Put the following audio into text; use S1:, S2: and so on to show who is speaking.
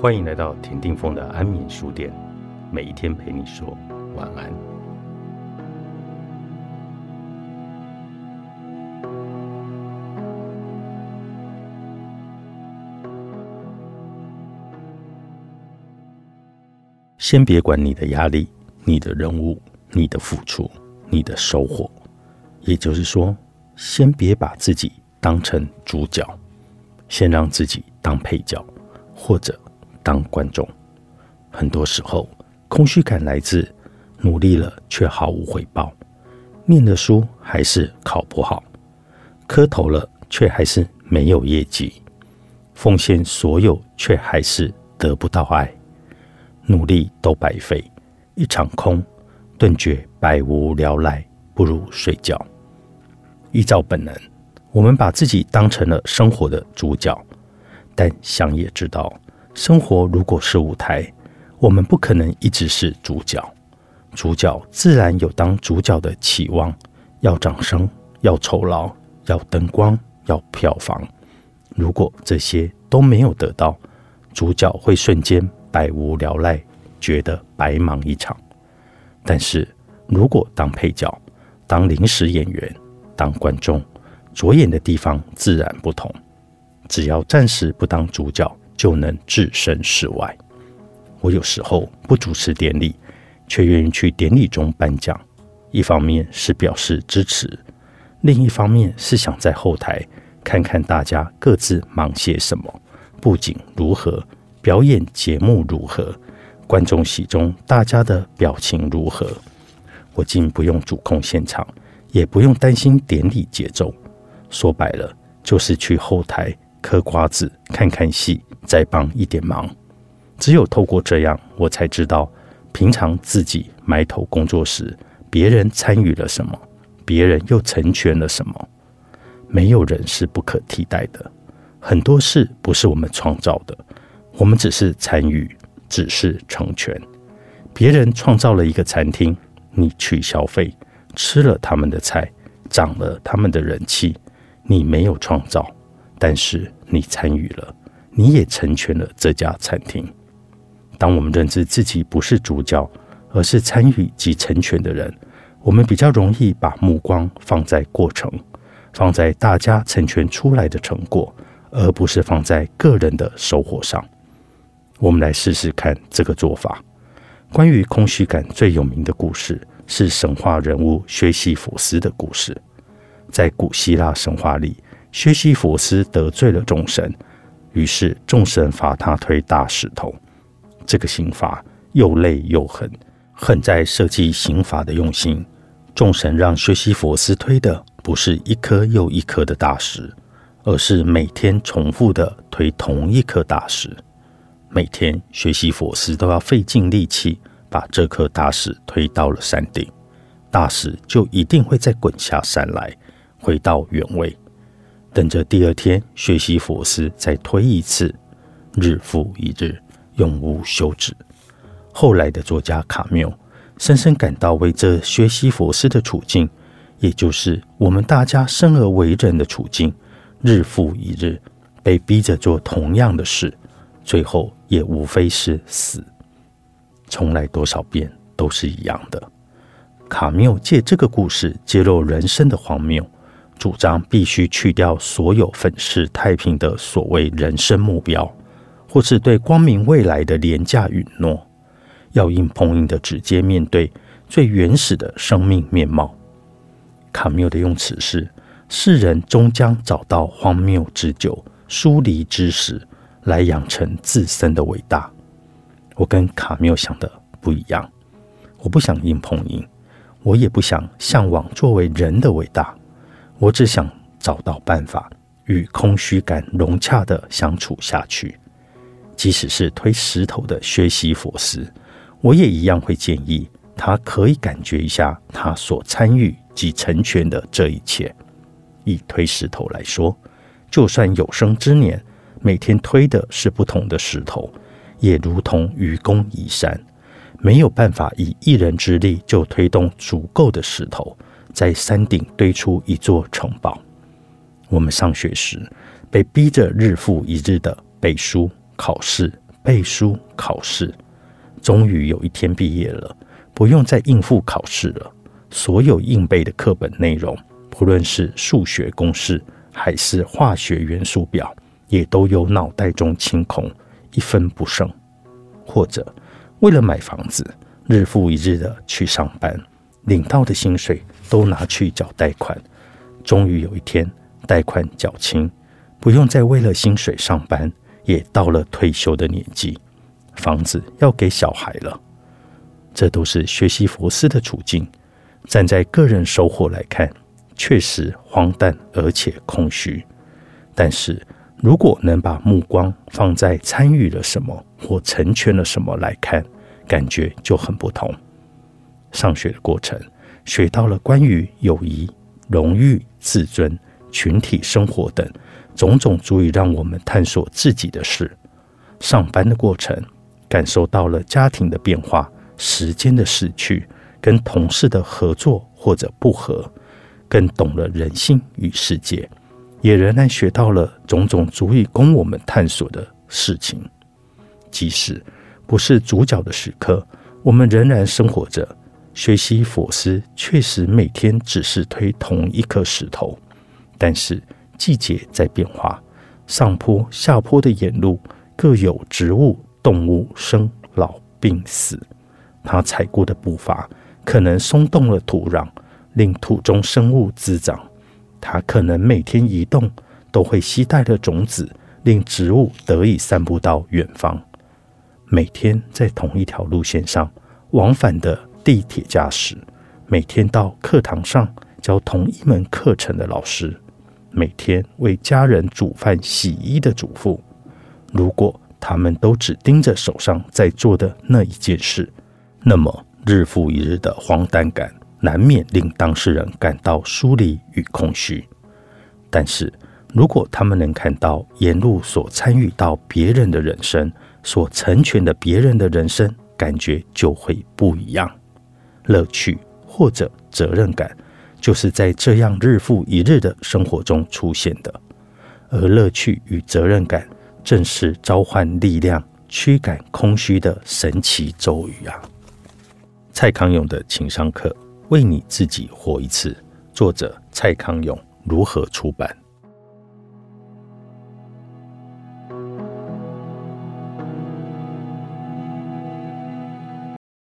S1: 欢迎来到田定峰的安眠书店，每一天陪你说晚安。先别管你的压力、你的任务、你的付出、你的收获，也就是说，先别把自己当成主角，先让自己当配角，或者。当观众，很多时候空虚感来自努力了却毫无回报，念的书还是考不好，磕头了却还是没有业绩，奉献所有却还是得不到爱，努力都白费，一场空，顿觉百无聊赖，不如睡觉。依照本能，我们把自己当成了生活的主角，但想也知道。生活如果是舞台，我们不可能一直是主角。主角自然有当主角的期望，要掌声，要酬劳，要灯光，要票房。如果这些都没有得到，主角会瞬间百无聊赖，觉得白忙一场。但是如果当配角，当临时演员，当观众，着眼的地方自然不同。只要暂时不当主角。就能置身事外。我有时候不主持典礼，却愿意去典礼中颁奖。一方面是表示支持，另一方面是想在后台看看大家各自忙些什么，布景如何，表演节目如何，观众席中大家的表情如何。我竟不用主控现场，也不用担心典礼节奏。说白了，就是去后台嗑瓜子，看看戏。再帮一点忙，只有透过这样，我才知道平常自己埋头工作时，别人参与了什么，别人又成全了什么。没有人是不可替代的，很多事不是我们创造的，我们只是参与，只是成全。别人创造了一个餐厅，你去消费，吃了他们的菜，涨了他们的人气，你没有创造，但是你参与了。你也成全了这家餐厅。当我们认知自己不是主角，而是参与及成全的人，我们比较容易把目光放在过程，放在大家成全出来的成果，而不是放在个人的收获上。我们来试试看这个做法。关于空虚感最有名的故事是神话人物薛西弗斯的故事。在古希腊神话里，薛西弗斯得罪了众神。于是众神罚他推大石头，这个刑罚又累又狠，狠在设计刑罚的用心。众神让薛西佛斯推的不是一颗又一颗的大石，而是每天重复的推同一颗大石。每天薛西佛斯都要费尽力气把这颗大石推到了山顶，大石就一定会再滚下山来，回到原位。等着第二天，学习佛斯再推一次，日复一日，永无休止。后来的作家卡缪深深感到，为这学习佛斯的处境，也就是我们大家生而为人的处境，日复一日，被逼着做同样的事，最后也无非是死。重来多少遍都是一样的。卡缪借这个故事揭露人生的荒谬。主张必须去掉所有粉饰太平的所谓人生目标，或是对光明未来的廉价允诺，要硬碰硬的直接面对最原始的生命面貌。卡缪的用词是：世人终将找到荒谬之久、疏离之时，来养成自身的伟大。我跟卡缪想的不一样，我不想硬碰硬，我也不想向往作为人的伟大。我只想找到办法与空虚感融洽的相处下去，即使是推石头的薛西佛斯，我也一样会建议他可以感觉一下他所参与及成全的这一切。以推石头来说，就算有生之年每天推的是不同的石头，也如同愚公移山，没有办法以一人之力就推动足够的石头。在山顶堆出一座城堡。我们上学时被逼着日复一日的背书、考试、背书考试。终于有一天毕业了，不用再应付考试了。所有硬背的课本内容，不论是数学公式还是化学元素表，也都由脑袋中清空，一分不剩。或者为了买房子，日复一日的去上班，领到的薪水都拿去缴贷款。终于有一天，贷款缴清，不用再为了薪水上班，也到了退休的年纪。房子要给小孩了，这都是学习佛斯的处境。站在个人收获来看，确实荒诞而且空虚。但是如果能把目光放在参与了什么或成全了什么来看，感觉就很不同。上学的过程，学到了关于友谊、荣誉、自尊、群体生活等种种足以让我们探索自己的事。上班的过程。感受到了家庭的变化、时间的逝去、跟同事的合作或者不合，更懂了人性与世界，也仍然学到了种种足以供我们探索的事情。即使不是主角的时刻，我们仍然生活着。学习佛师确实每天只是推同一颗石头，但是季节在变化，上坡下坡的沿路各有植物。动物生老病死，他踩过的步伐可能松动了土壤，令土中生物滋长；它可能每天移动都会携带的种子，令植物得以散布到远方。每天在同一条路线上往返的地铁驾驶，每天到课堂上教同一门课程的老师，每天为家人煮饭洗衣的主妇，如果。他们都只盯着手上在做的那一件事，那么日复一日的荒诞感难免令当事人感到疏离与空虚。但是如果他们能看到沿路所参与到别人的人生，所成全的别人的人生，感觉就会不一样。乐趣或者责任感，就是在这样日复一日的生活中出现的，而乐趣与责任感。正是召唤力量、驱赶空虚的神奇咒语啊！蔡康永的情商课《为你自己活一次》，作者蔡康永，如何出版？